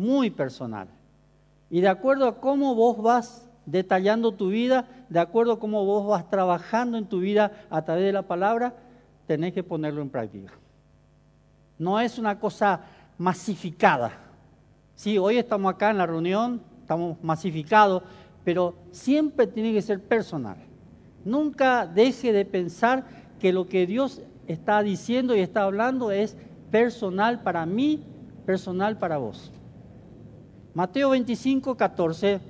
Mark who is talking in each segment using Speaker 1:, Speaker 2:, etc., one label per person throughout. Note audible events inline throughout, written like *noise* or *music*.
Speaker 1: muy personal. Y de acuerdo a cómo vos vas detallando tu vida, de acuerdo a cómo vos vas trabajando en tu vida a través de la palabra, tenés que ponerlo en práctica. No es una cosa masificada. Sí, hoy estamos acá en la reunión, estamos masificados, pero siempre tiene que ser personal. Nunca deje de pensar que lo que Dios está diciendo y está hablando es personal para mí, personal para vos. Mateo 25, 14,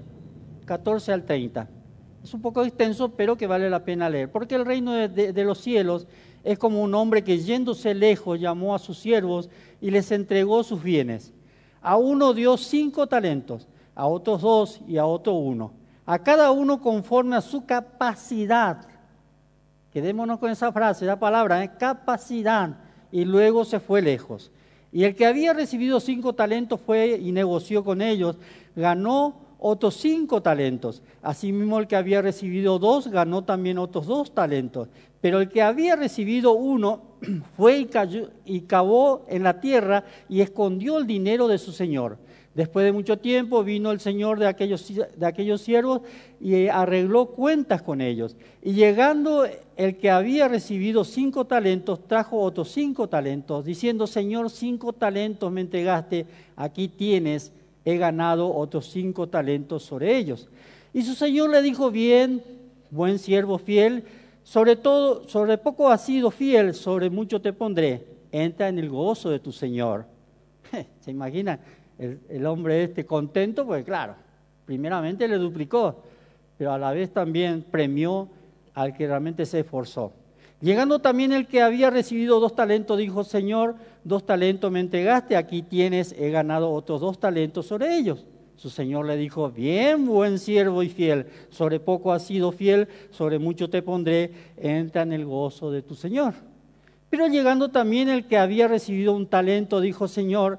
Speaker 1: 14 al 30. Es un poco extenso, pero que vale la pena leer. Porque el reino de, los cielos es como un hombre que yéndose lejos llamó a sus siervos y les entregó sus bienes. A uno dio cinco talentos, a otros dos y a otro uno. A cada uno conforme a su capacidad. Quedémonos con esa frase, esa palabra, ¿eh? capacidad. Y luego se fue lejos. Y el que había recibido cinco talentos fue y negoció con ellos, ganó otros cinco talentos. Asimismo el que había recibido dos ganó también otros dos talentos. Pero el que había recibido uno *clears throat* fue y, cayó, y cavó en la tierra y escondió el dinero de su señor. Después de mucho tiempo vino el señor de aquellos, de aquellos siervos y arregló cuentas con ellos. Y llegando el que había recibido cinco talentos, trajo otros cinco talentos, diciendo, Señor, cinco talentos me entregaste, aquí tienes, he ganado otros cinco talentos sobre ellos. Y su señor le dijo, bien, buen siervo fiel, sobre todo, sobre poco has sido fiel, sobre mucho te pondré, entra en el gozo de tu señor. *laughs* ¿Se imagina? El, hombre este contento, pues claro, primeramente le duplicó, pero a la vez también premió al que realmente se esforzó. Llegando también el que había recibido dos talentos, dijo, Señor, dos talentos me entregaste, aquí tienes, he ganado otros dos talentos sobre ellos. Su Señor le dijo, bien, buen siervo y fiel, sobre poco has sido fiel, sobre mucho te pondré, entra en el gozo de tu Señor. Pero llegando también el que había recibido un talento, dijo, Señor,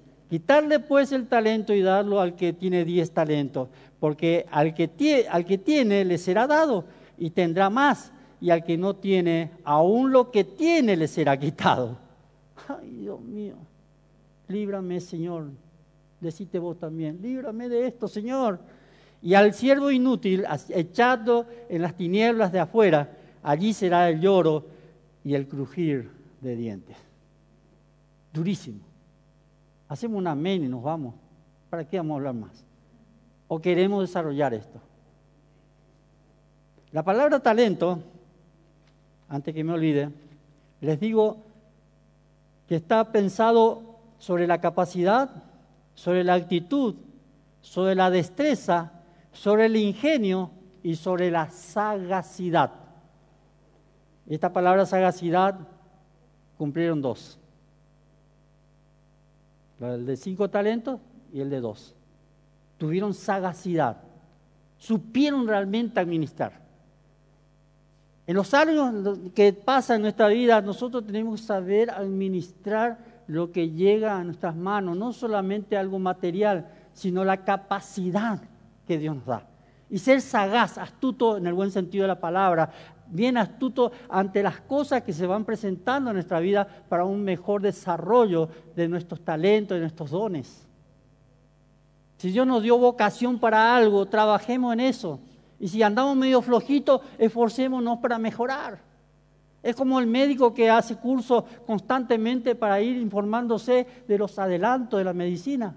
Speaker 1: Quitarle pues el talento y darlo al que tiene diez talentos, porque al que, tiene, al que tiene le será dado y tendrá más, y al que no tiene, aún lo que tiene le será quitado. Ay, Dios mío, líbrame, Señor. Decite vos también, líbrame de esto, Señor. Y al siervo inútil, echado en las tinieblas de afuera, allí será el lloro y el crujir de dientes. Durísimo. Hacemos un amén y nos vamos. ¿Para qué vamos a hablar más? ¿O queremos desarrollar esto? La palabra talento, antes que me olvide, les digo que está pensado sobre la capacidad, sobre la actitud, sobre la destreza, sobre el ingenio y sobre la sagacidad. Esta palabra sagacidad cumplieron dos el de cinco talentos y el de dos. Tuvieron sagacidad, supieron realmente administrar. En los años que pasan en nuestra vida, nosotros tenemos que saber administrar lo que llega a nuestras manos, no solamente algo material, sino la capacidad que Dios nos da. Y ser sagaz, astuto en el buen sentido de la palabra, bien astuto ante las cosas que se van presentando en nuestra vida para un mejor desarrollo de nuestros talentos, de nuestros dones. Si Dios nos dio vocación para algo, trabajemos en eso. Y si andamos medio flojitos, esforcémonos para mejorar. Es como el médico que hace cursos constantemente para ir informándose de los adelantos de la medicina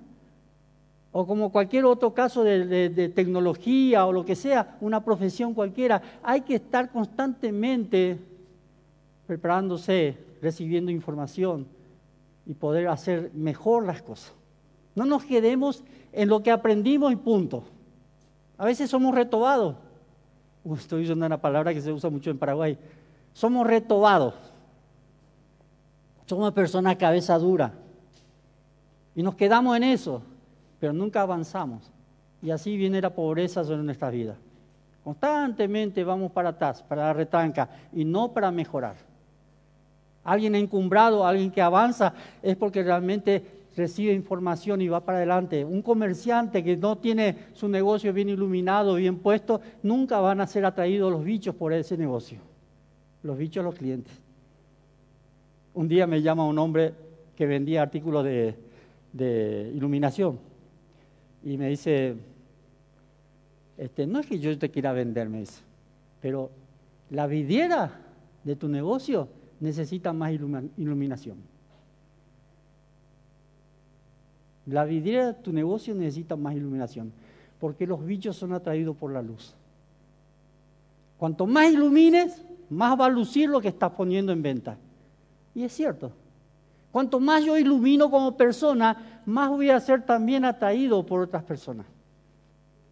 Speaker 1: o como cualquier otro caso de, tecnología o lo que sea, una profesión cualquiera, hay que estar constantemente preparándose, recibiendo información y poder hacer mejor las cosas. No nos quedemos en lo que aprendimos y punto. A veces somos retobados. estoy usando una palabra que se usa mucho en Paraguay. Somos retobados. Somos personas cabeza dura. Y nos quedamos en eso pero nunca avanzamos. Y así viene la pobreza sobre nuestra vida. Constantemente vamos para atrás, para la retranca, y no para mejorar. Alguien encumbrado, alguien que avanza, es porque realmente recibe información y va para adelante. Un comerciante que no tiene su negocio bien iluminado, bien puesto, nunca van a ser atraídos los bichos por ese negocio. Los bichos, los clientes. Un día me llama un hombre que vendía artículos de, iluminación y me dice, este, no es que yo te quiera vender, me dice, pero la vidriera de tu negocio necesita más iluminación. La vidriera de tu negocio necesita más iluminación, porque los bichos son atraídos por la luz. Cuanto más ilumines, más va a lucir lo que estás poniendo en venta. Y es cierto. Cuanto más yo ilumino como persona, más voy a ser también atraído por otras personas.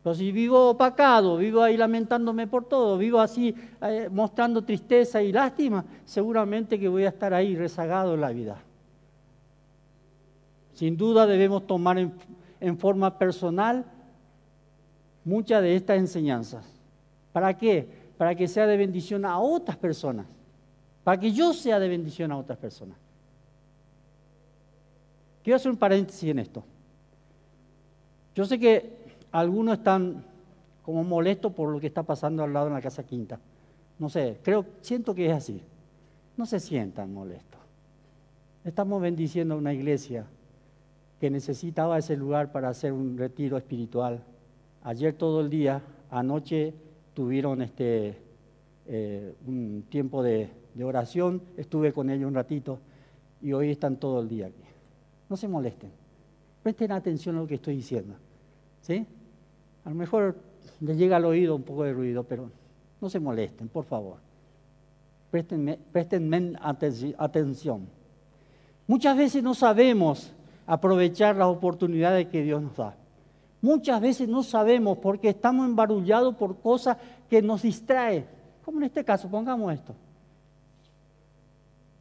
Speaker 1: Pero si vivo opacado, vivo ahí lamentándome por todo, vivo así eh, mostrando tristeza y lástima, seguramente que voy a estar ahí rezagado en la vida. Sin duda debemos tomar en, forma personal muchas de estas enseñanzas. ¿Para qué? Para que sea de bendición a otras personas. Para que yo sea de bendición a otras personas. Quiero hacer un paréntesis en esto. Yo sé que algunos están como molestos por lo que está pasando al lado en la Casa Quinta. No sé, creo, siento que es así. No se sientan molestos. Estamos bendiciendo a una iglesia que necesitaba ese lugar para hacer un retiro espiritual. Ayer todo el día, anoche tuvieron este, eh, un tiempo de, oración, estuve con ellos un ratito y hoy están todo el día aquí. No se molesten, presten atención a lo que estoy diciendo. ¿sí? A lo mejor les llega al oído un poco de ruido, pero no se molesten, por favor. Presten, presten atención. Muchas veces no sabemos aprovechar las oportunidades que Dios nos da. Muchas veces no sabemos porque estamos embarullados por cosas que nos distraen. Como en este caso, pongamos esto.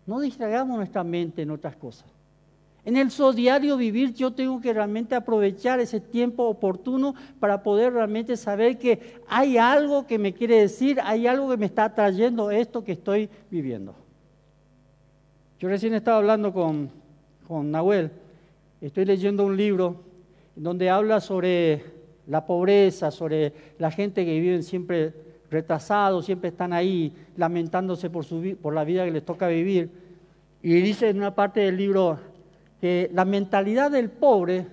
Speaker 1: No distraigamos nuestra mente en otras cosas. En el diario vivir yo tengo que realmente aprovechar ese tiempo oportuno para poder realmente saber que hay algo que me quiere decir, hay algo que me está trayendo esto que estoy viviendo. Yo recién estaba hablando con, con Nahuel Estoy leyendo un libro donde habla sobre la pobreza, sobre la gente que vive siempre retrasados, siempre están ahí lamentándose por, su, por la vida que les toca vivir. Y dice en una parte del libro que la mentalidad del pobre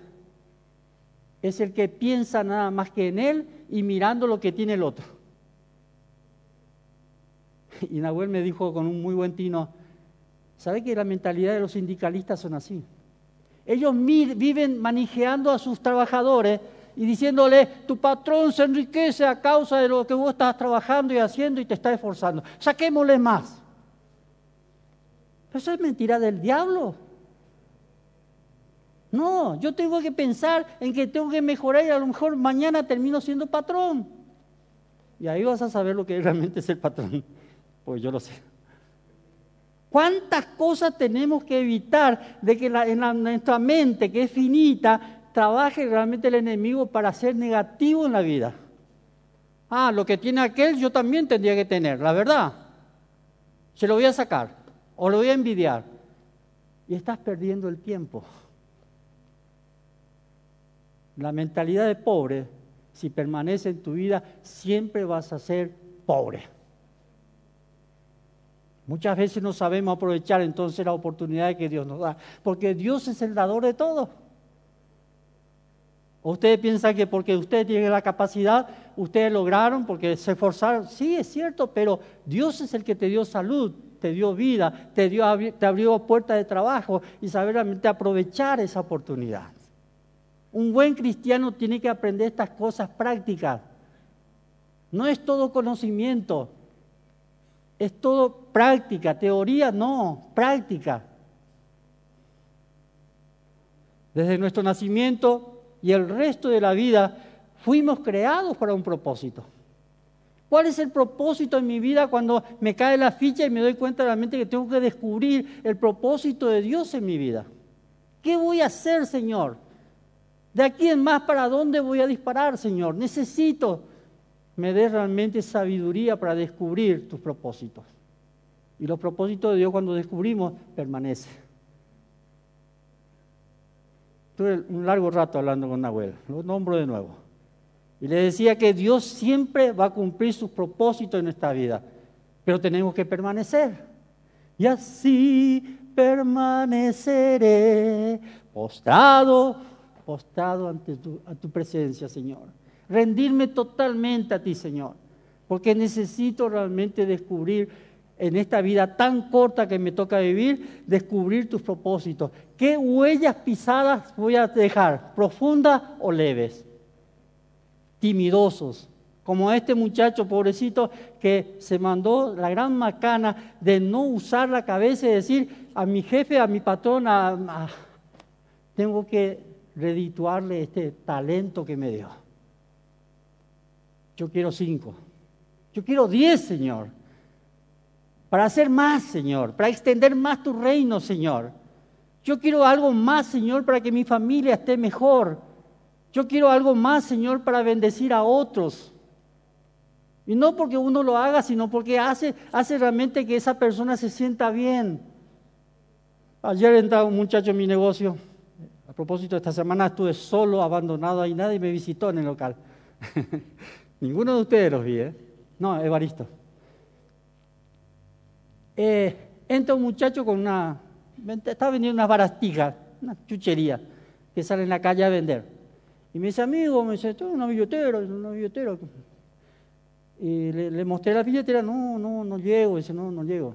Speaker 1: es el que piensa nada más que en él y mirando lo que tiene el otro. *laughs* Y Nahuel me dijo con un muy buen tino, ¿sabe que la mentalidad de los sindicalistas son así? Ellos viven manijeando a sus trabajadores y diciéndole, tu patrón se enriquece a causa de lo que vos estás trabajando y haciendo y te está esforzando. Saquémosle más. eso es mentira del diablo. No, yo tengo que pensar en que tengo que mejorar y a lo mejor mañana termino siendo patrón. Y ahí vas a saber lo que realmente es el patrón. *laughs* Pues yo lo sé. ¿Cuántas cosas tenemos que evitar de que en, nuestra mente, que es finita, trabaje realmente el enemigo para ser negativo en la vida? Ah, lo que tiene aquel yo también tendría que tener, la verdad. Se lo voy a sacar o lo voy a envidiar. Y estás perdiendo el tiempo. La mentalidad de pobre, si permanece en tu vida, siempre vas a ser pobre. Muchas veces no sabemos aprovechar entonces la oportunidad que Dios nos da, porque Dios es el dador de todo. ustedes piensan que porque ustedes tienen la capacidad, ustedes lograron, porque se esforzaron. Sí, es cierto, pero Dios es el que te dio salud, te dio vida, te, dio, te abrió puertas de trabajo y saber realmente aprovechar esa oportunidad. Un buen cristiano tiene que aprender estas cosas prácticas. No es todo conocimiento, es todo práctica, teoría no, práctica. Desde nuestro nacimiento y el resto de la vida fuimos creados para un propósito. ¿Cuál es el propósito en mi vida cuando me cae la ficha y me doy cuenta realmente que tengo que descubrir el propósito de Dios en mi vida? ¿Qué voy a hacer, Señor? De aquí en más, ¿para dónde voy a disparar, Señor? Necesito me dé realmente sabiduría para descubrir tus propósitos. Y los propósitos de Dios cuando descubrimos permanecen. Tuve un largo rato hablando con Nahuel, lo nombro de nuevo. Y le decía que Dios siempre va a cumplir sus propósitos en nuestra vida, pero tenemos que permanecer. Y así permaneceré postrado, postrado ante tu, presencia, Señor. Rendirme totalmente a ti, Señor, porque necesito realmente descubrir en esta vida tan corta que me toca vivir, descubrir tus propósitos. ¿Qué huellas pisadas voy a dejar? ¿Profundas o leves? Timidosos. Como este muchacho pobrecito que se mandó la gran macana de no usar la cabeza y decir a mi jefe, a mi patrón, tengo que redituarle este talento que me dio. Yo quiero cinco. Yo quiero diez, Señor para hacer más, Señor, para extender más tu reino, Señor. Yo quiero algo más, Señor, para que mi familia esté mejor. Yo quiero algo más, Señor, para bendecir a otros. Y no porque uno lo haga, sino porque hace, hace realmente que esa persona se sienta bien. Ayer entraba un muchacho en mi negocio. Propósito, esta semana estuve solo, abandonado, ahí nadie me visitó en el local. *laughs* Ninguno de ustedes los vi, ¿eh? No, Evaristo eh, entra un muchacho con una, está vendiendo unas barastijas, una chuchería, que sale en la calle a vender. Y dice, amigo, me dice, es una billetera, una billetera. Y le, mostré la billetera, no, no, no llego, dice, no, no llego.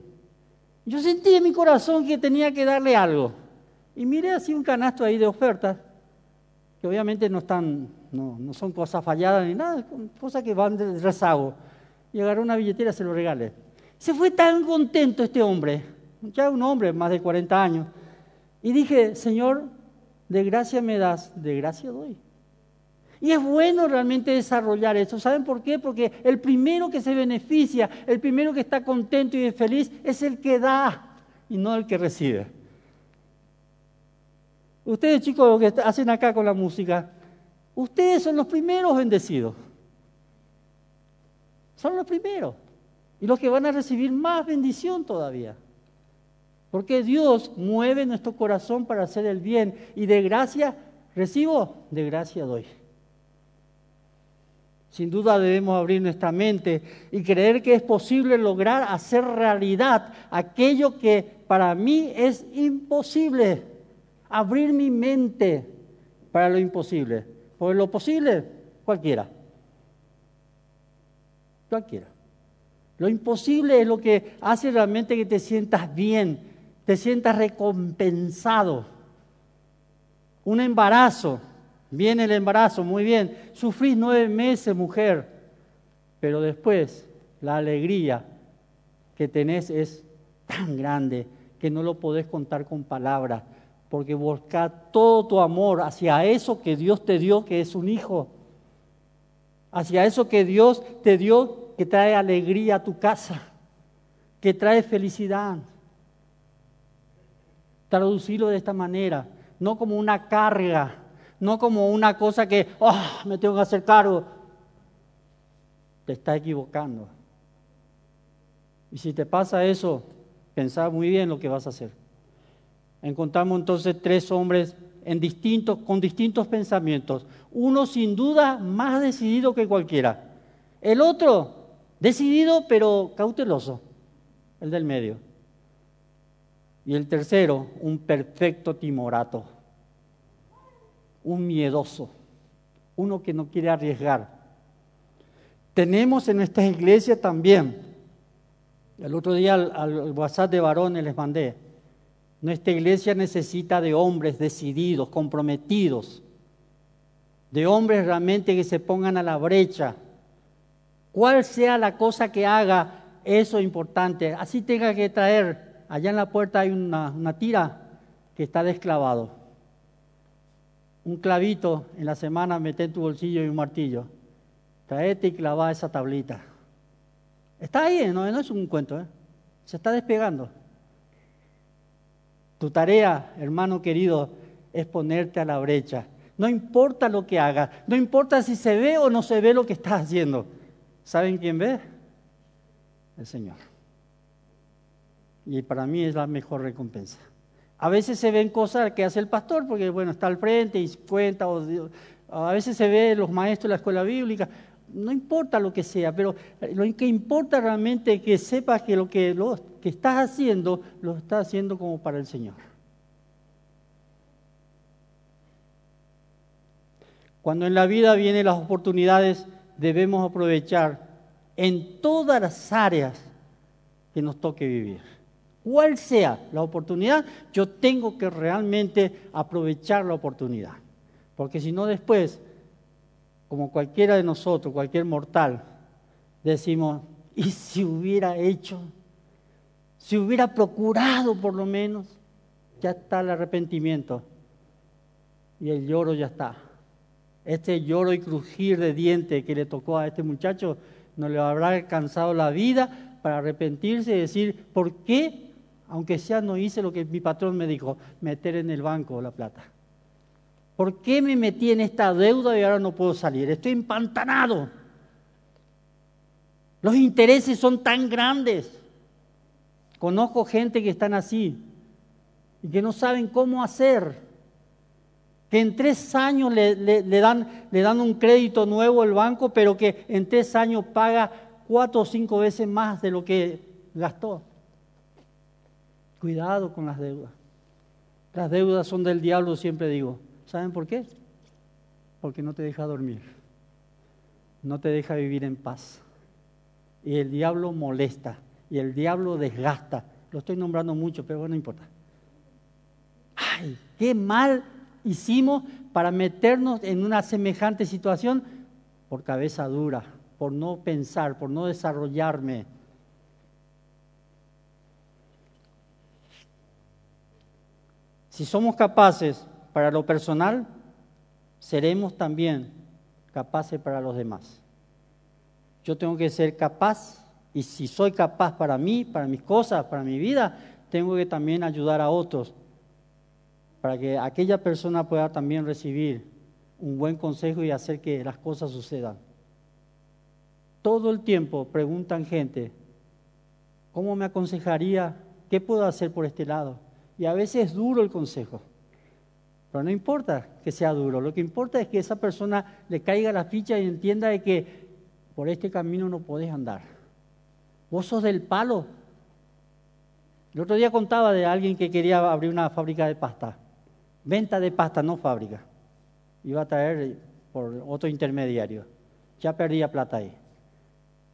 Speaker 1: Yo sentí en mi corazón que tenía que darle algo. Y miré así un canasto ahí de ofertas, que obviamente no están, no, no son cosas falladas ni nada, cosas que van de rezago. Y agarré una billetera y se lo regalé. Se fue tan contento este hombre, ya un hombre más de 40 años. Y dije, Señor, de gracia me das, de gracia doy. Y es bueno realmente desarrollar eso. ¿Saben por qué? Porque el primero que se beneficia, el primero que está contento y feliz, es el que da y no el que recibe. Ustedes chicos que hacen acá con la música, ustedes son los primeros bendecidos. Son los primeros y los que van a recibir más bendición todavía. Porque Dios mueve nuestro corazón para hacer el bien y de gracia recibo, de gracia doy. Sin duda debemos abrir nuestra mente y creer que es posible lograr hacer realidad aquello que para mí es imposible. Abrir mi mente para lo imposible. Por lo posible, cualquiera. Cualquiera. Lo imposible es lo que hace realmente que te sientas bien, te sientas recompensado. Un embarazo, viene el embarazo, muy bien. Sufrís nueve meses, mujer, pero después la alegría que tenés es tan grande que no lo podés contar con palabras, porque busca todo tu amor hacia eso que Dios te dio, que es un hijo, hacia eso que Dios te dio, que trae alegría a tu casa, que trae felicidad. Traducirlo de esta manera, no como una carga, no como una cosa que, oh, me tengo que hacer cargo. Te está equivocando. Y si te pasa eso, pensá muy bien lo que vas a hacer. Encontramos entonces tres hombres con distintos pensamientos. Uno sin duda más decidido que cualquiera. El otro Decidido pero cauteloso, el del medio. Y el tercero, un perfecto timorato, un miedoso, uno que no quiere arriesgar. Tenemos en nuestra iglesia también, el otro día al, al WhatsApp de varones les mandé, nuestra iglesia necesita de hombres decididos, comprometidos, de hombres realmente que se pongan a la brecha, cuál sea la cosa que haga, eso es importante. Así tenga que traer, allá en la puerta hay una, tira que está desclavado. Un clavito en la semana, mete en tu bolsillo y un martillo. Traete y clava esa tablita. Está ahí, no, es un cuento, ¿eh? se está despegando. Tu tarea, hermano querido, es ponerte a la brecha. No importa lo que hagas, no importa si se ve o no se ve lo que estás haciendo. ¿Saben quién ve? El Señor. Y para mí es la mejor recompensa. A veces se ven cosas que hace el pastor, porque bueno, está al frente y cuenta, a veces se ve los maestros de la escuela bíblica, no importa lo que sea, pero lo que importa realmente es que sepas que lo que, estás haciendo, lo estás haciendo como para el Señor. Cuando en la vida vienen las oportunidades, debemos aprovechar en todas las áreas que nos toque vivir. Cual sea la oportunidad, yo tengo que realmente aprovechar la oportunidad. Porque si no después, como cualquiera de nosotros, cualquier mortal, decimos, ¿y si hubiera hecho? Si hubiera procurado por lo menos, ya está el arrepentimiento y el lloro ya está. Este lloro y crujir de dientes que le tocó a este muchacho no le habrá alcanzado la vida para arrepentirse y decir, ¿por qué? Aunque sea no hice lo que mi patrón me dijo, meter en el banco la plata. ¿Por qué me metí en esta deuda y ahora no puedo salir? Estoy empantanado. Los intereses son tan grandes. Conozco gente que están así y que no saben cómo hacer. Que en tres años le, dan, le dan un crédito nuevo al banco, pero que en tres años paga cuatro o cinco veces más de lo que gastó. Cuidado con las deudas. Las deudas son del diablo, siempre digo. ¿Saben por qué? Porque no te deja dormir, no te deja vivir en paz. Y el diablo molesta, y el diablo desgasta. Lo estoy nombrando mucho, pero no importa. ¡Ay! ¡Qué mal hicimos para meternos en una semejante situación! Por cabeza dura, por no pensar, por no desarrollarme. Si somos capaces para lo personal, seremos también capaces para los demás. Yo tengo que ser capaz, y si soy capaz para mí, para mis cosas, para mi vida, tengo que también ayudar a otros, para que aquella persona pueda también recibir un buen consejo y hacer que las cosas sucedan. Todo el tiempo preguntan gente, ¿cómo me aconsejaría? ¿Qué puedo hacer por este lado? Y a veces es duro el consejo. Pero no importa que sea duro, lo que importa es que esa persona le caiga la ficha y entienda de que por este camino no podés andar. Vos sos del palo. El otro día contaba de alguien que quería abrir una fábrica de pasta. Venta de pasta, no fábrica. Iba a traer por otro intermediario. Ya perdía plata ahí.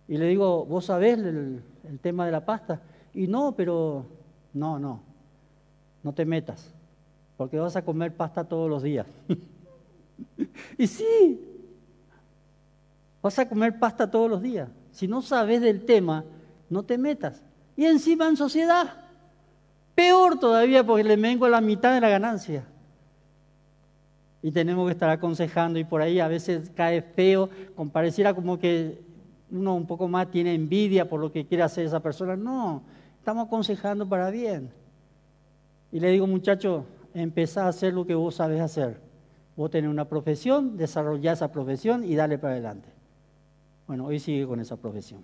Speaker 1: Y le digo, ¿vos sabés el, el tema de la pasta? Y no, pero no, no, no te metas porque vas a comer pasta todos los días. *laughs* y sí, vas a comer pasta todos los días. Si no sabes del tema, no te metas. Y encima en sociedad, peor todavía porque le vengo a la mitad de la ganancia. Y tenemos que estar aconsejando y por ahí a veces cae feo, pareciera como que uno un poco más tiene envidia por lo que quiere hacer esa persona. No, estamos aconsejando para bien. Y le digo, muchacho, empezá a hacer lo que vos sabes hacer. Vos tenés una profesión, desarrollá esa profesión y dale para adelante. Bueno, hoy sigue con esa profesión.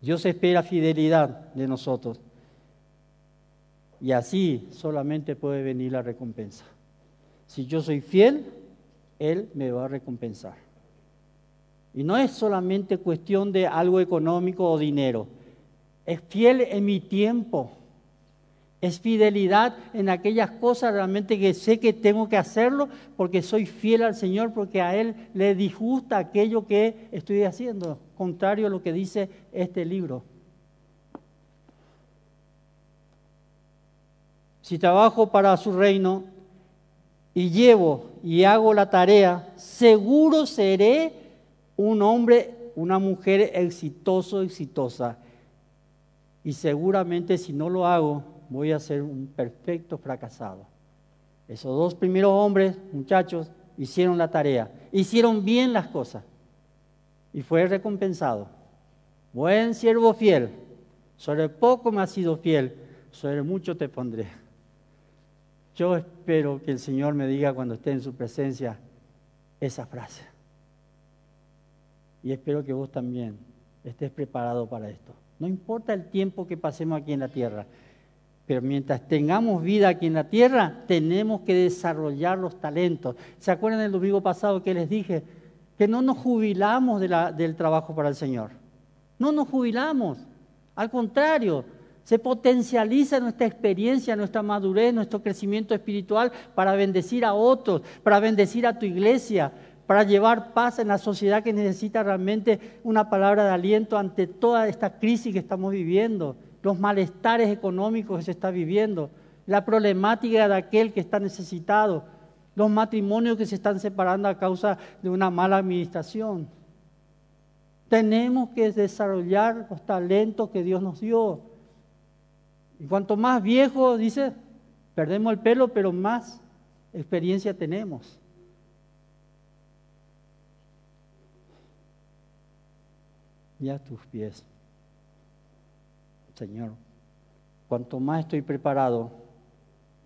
Speaker 1: Dios espera fidelidad de nosotros. Y así solamente puede venir la recompensa. Si yo soy fiel, Él me va a recompensar. Y no es solamente cuestión de algo económico o dinero. Es fiel en mi tiempo es fidelidad en aquellas cosas realmente que sé que tengo que hacerlo porque soy fiel al Señor, porque a Él le disgusta aquello que estoy haciendo, contrario a lo que dice este libro. Si trabajo para su reino y llevo y hago la tarea, seguro seré un hombre, una mujer exitoso, exitosa. Y seguramente si no lo hago, voy a ser un perfecto fracasado. Esos dos primeros hombres, muchachos, hicieron la tarea, hicieron bien las cosas y fue recompensado. Buen siervo fiel, sobre poco me has sido fiel, sobre mucho te pondré. Yo espero que el Señor me diga cuando esté en su presencia esa frase. Y espero que vos también estés preparado para esto. No importa el tiempo que pasemos aquí en la tierra, pero mientras tengamos vida aquí en la tierra, tenemos que desarrollar los talentos. ¿Se acuerdan del domingo pasado que les dije? Que no nos jubilamos del trabajo para el Señor. No nos jubilamos. Al contrario, se potencializa nuestra experiencia, nuestra madurez, nuestro crecimiento espiritual para bendecir a otros, para bendecir a tu iglesia, para llevar paz en la sociedad que necesita realmente una palabra de aliento ante toda esta crisis que estamos viviendo, los malestares económicos que se está viviendo, la problemática de aquel que está necesitado, los matrimonios que se están separando a causa de una mala administración. Tenemos que desarrollar los talentos que Dios nos dio. Y cuanto más viejo, dice, perdemos el pelo, pero más experiencia tenemos. Y a tus pies, Señor, cuanto más estoy preparado,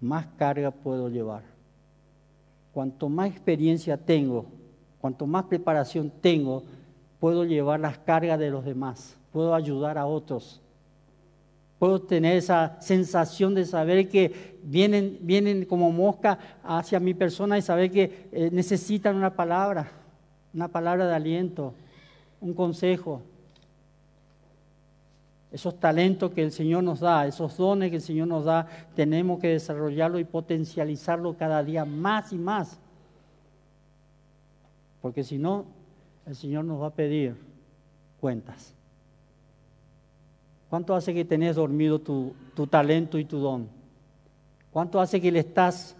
Speaker 1: más carga puedo llevar. Cuanto más experiencia tengo, cuanto más preparación tengo, puedo llevar las cargas de los demás, puedo ayudar a otros Puedo tener esa sensación de saber que vienen, vienen como mosca hacia mi persona y saber que eh, necesitan una palabra, una palabra de aliento, un consejo. Esos talentos que el Señor nos da, esos dones que el Señor nos da, tenemos que desarrollarlo y potencializarlo cada día más y más. Porque si no, el Señor nos va a pedir cuentas. ¿Cuánto hace que tenés dormido tu, talento y tu don? ¿Cuánto hace que le estás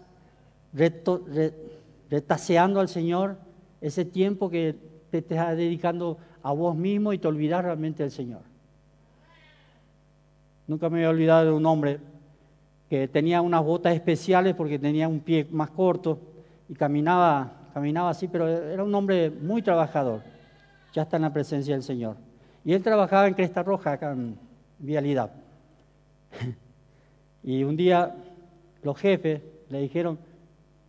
Speaker 1: retaseando al Señor ese tiempo que te estás dedicando a vos mismo y te olvidas realmente del Señor? Nunca me voy a olvidar de un hombre que tenía unas botas especiales porque tenía un pie más corto y caminaba, caminaba así, pero era un hombre muy trabajador. Ya está en la presencia del Señor. Y él trabajaba en Cresta Roja, acá en, vialidad. *laughs* Y un día los jefes le dijeron,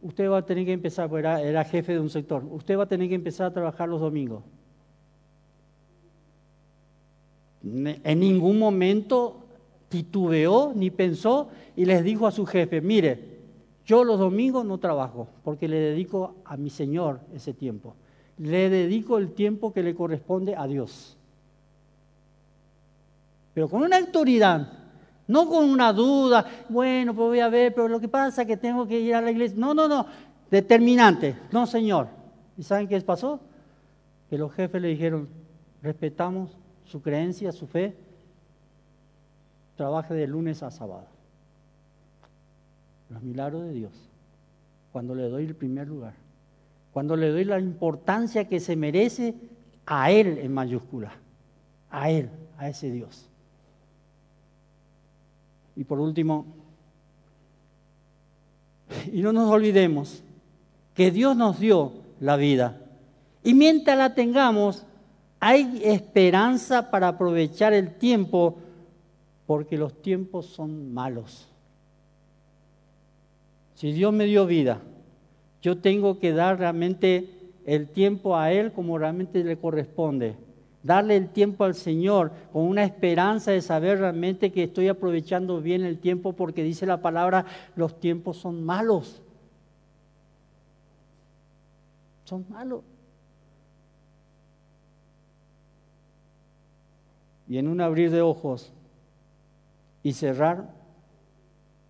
Speaker 1: usted va a tener que empezar, porque era, era, jefe de un sector, usted va a tener que empezar a trabajar los domingos. En ningún momento titubeó ni pensó y les dijo a su jefe, mire, yo los domingos no trabajo porque le dedico a mi Señor ese tiempo. Le dedico el tiempo que le corresponde a Dios pero con una autoridad, no con una duda, bueno, pues voy a ver, pero lo que pasa es que tengo que ir a la iglesia. No, no, no, determinante, no, Señor. ¿Y saben qué pasó? Que los jefes le dijeron, respetamos su creencia, su fe, trabaje de lunes a sábado. Los milagros de Dios, cuando le doy el primer lugar, cuando le doy la importancia que se merece a Él en mayúscula, a Él, a ese Dios. Y por último, y no nos olvidemos que Dios nos dio la vida. Y mientras la tengamos, hay esperanza para aprovechar el tiempo, porque los tiempos son malos. Si Dios me dio vida, yo tengo que dar realmente el tiempo a Él como realmente le corresponde darle el tiempo al Señor con una esperanza de saber realmente que estoy aprovechando bien el tiempo porque dice la palabra, los tiempos son malos. Son malos. Y en un abrir de ojos y cerrar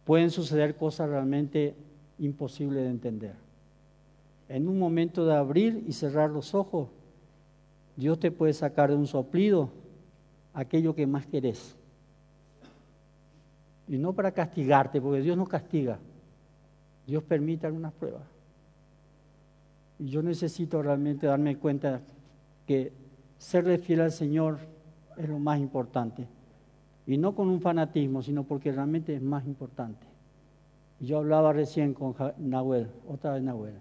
Speaker 1: pueden suceder cosas realmente imposibles de entender. En un momento de abrir y cerrar los ojos, Dios te puede sacar de un soplido aquello que más querés. Y no para castigarte, porque Dios no castiga. Dios permite algunas pruebas. Y yo necesito realmente darme cuenta que serle fiel al Señor es lo más importante. Y no con un fanatismo, sino porque realmente es más importante. yo hablaba recién con Nahuel, otra vez Nahuel,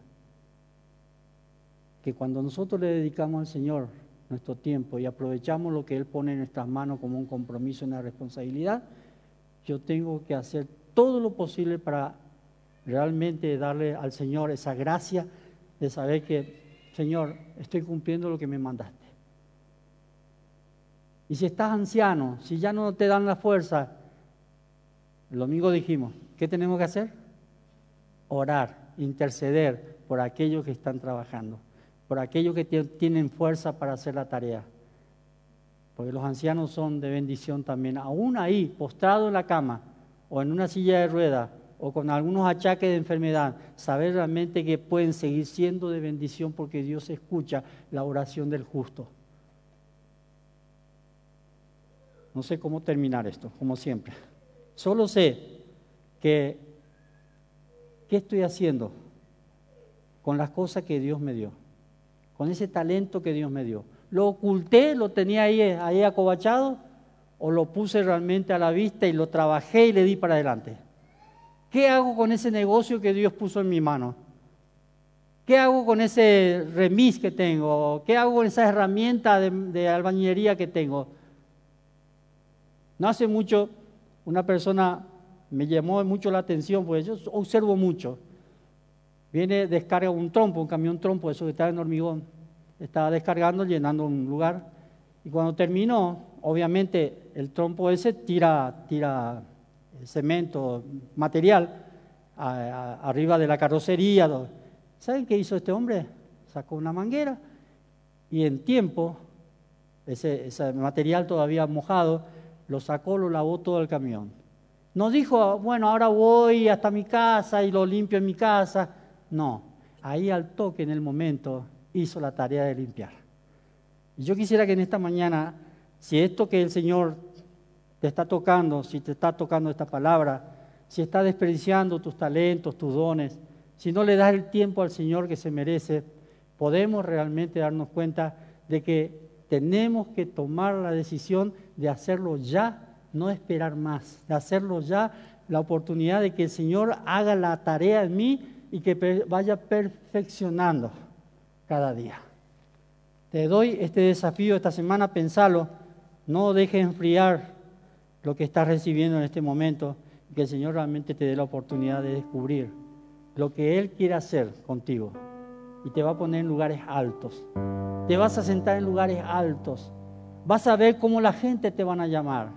Speaker 1: que cuando nosotros le dedicamos al Señor nuestro tiempo y aprovechamos lo que Él pone en nuestras manos como un compromiso, una responsabilidad, yo tengo que hacer todo lo posible para realmente darle al Señor esa gracia de saber que, Señor, estoy cumpliendo lo que me mandaste. Y si estás anciano, si ya no te dan la fuerza, el domingo dijimos, ¿qué tenemos que hacer? Orar, interceder por aquellos que están trabajando, por aquellos que tienen fuerza para hacer la tarea. Porque los ancianos son de bendición también, aún ahí, postrado en la cama o en una silla de ruedas o con algunos achaques de enfermedad, saber realmente que pueden seguir siendo de bendición porque Dios escucha la oración del justo. No sé cómo terminar esto, como siempre. Solo sé que, ¿qué estoy haciendo con las cosas que Dios me dio? Con ese talento que Dios me dio. ¿Lo oculté, lo tenía ahí, ahí acobachado? ¿O lo puse realmente a la vista y lo trabajé y le di para adelante? ¿Qué hago con ese negocio que Dios puso en mi mano? ¿Qué hago con ese remis que tengo? ¿Qué hago con esa herramienta de, de albañilería que tengo? No hace mucho una persona me llamó mucho la atención, porque yo observo mucho. Viene, descarga un trompo, un camión trompo, eso que está en hormigón. Estaba descargando, llenando un lugar. Y cuando terminó, obviamente el trompo ese tira, tira cemento, material, arriba de la carrocería. ¿Saben qué hizo este hombre? Sacó una manguera y en tiempo, ese material todavía mojado, lo sacó, lo lavó todo el camión. No dijo, bueno, ahora voy hasta mi casa y lo limpio en mi casa. No, ahí al toque en el momento hizo la tarea de limpiar. Y yo quisiera que en esta mañana, si esto que el Señor te está tocando, si te está tocando esta palabra, si está desperdiciando tus talentos, tus dones, si no le das el tiempo al Señor que se merece, podemos realmente darnos cuenta de que tenemos que tomar la decisión de hacerlo ya, no esperar más, de hacerlo ya, la oportunidad de que el Señor haga la tarea en mí y que vaya perfeccionando cada día. Te doy este desafío esta semana, pensalo, no dejes enfriar lo que estás recibiendo en este momento, que el Señor realmente te dé la oportunidad de descubrir lo que Él quiere hacer contigo y te va a poner en lugares altos. Te vas a sentar en lugares altos. Vas a ver cómo la gente te van a llamar.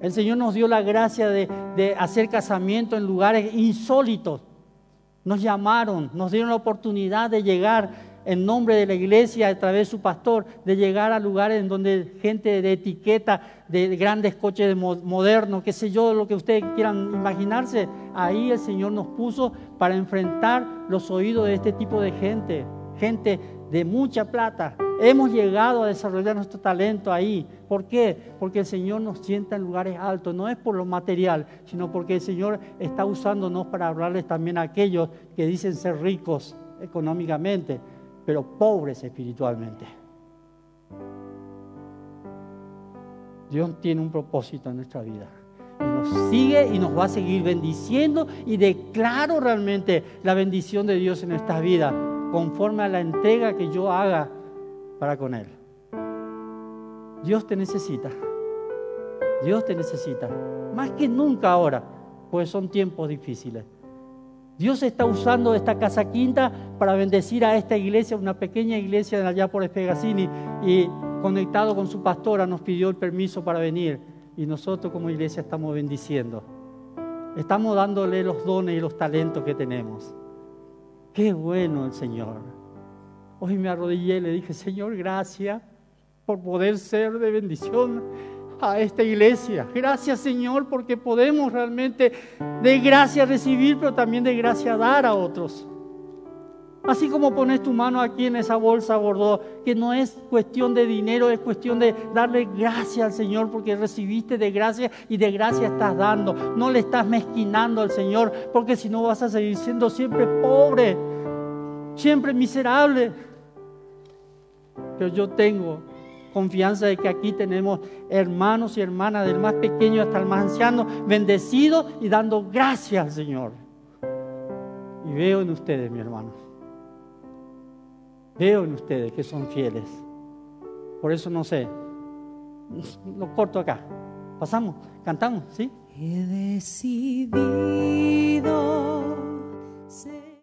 Speaker 1: El Señor nos dio la gracia de, de hacer casamiento en lugares insólitos. Nos llamaron, nos dieron la oportunidad de llegar en nombre de la iglesia, a través de su pastor, de llegar a lugares en donde gente de etiqueta, de grandes coches modernos, qué sé yo, lo que ustedes quieran imaginarse, ahí el Señor nos puso para enfrentar los oídos de este tipo de gente, gente de mucha plata. Hemos llegado a desarrollar nuestro talento ahí. ¿Por qué? Porque el Señor nos sienta en lugares altos. No es por lo material, sino porque el Señor está usándonos para hablarles también a aquellos que dicen ser ricos económicamente, pero pobres espiritualmente. Dios tiene un propósito en nuestra vida. Y nos sigue y nos va a seguir bendiciendo y declaro realmente la bendición de Dios en nuestra vida conforme a la entrega que yo haga para con Él. Dios te necesita. Dios te necesita. Más que nunca ahora, pues son tiempos difíciles. Dios está usando esta casa quinta para bendecir a esta iglesia, una pequeña iglesia de allá por Espegasini, y conectado con su pastora nos pidió el permiso para venir y nosotros como iglesia estamos bendiciendo. Estamos dándole los dones y los talentos que tenemos. Qué bueno el Señor. Hoy me arrodillé y le dije, Señor, gracias por poder ser de bendición a esta iglesia. Gracias Señor porque podemos realmente de gracia recibir, pero también de gracia dar a otros. Así como pones tu mano aquí en esa bolsa gordo, que no es cuestión de dinero, es cuestión de darle gracias al Señor porque recibiste de gracia y de gracia estás dando. No le estás mezquinando al Señor porque si no vas a seguir siendo siempre pobre, siempre miserable. Pero yo tengo confianza de que aquí tenemos hermanos y hermanas, del más pequeño hasta el más anciano, bendecidos y dando gracias al Señor. Y veo en ustedes, mi hermano, veo en ustedes que son fieles. Por eso no sé, lo corto acá. Pasamos, cantamos, ¿sí?
Speaker 2: He decidido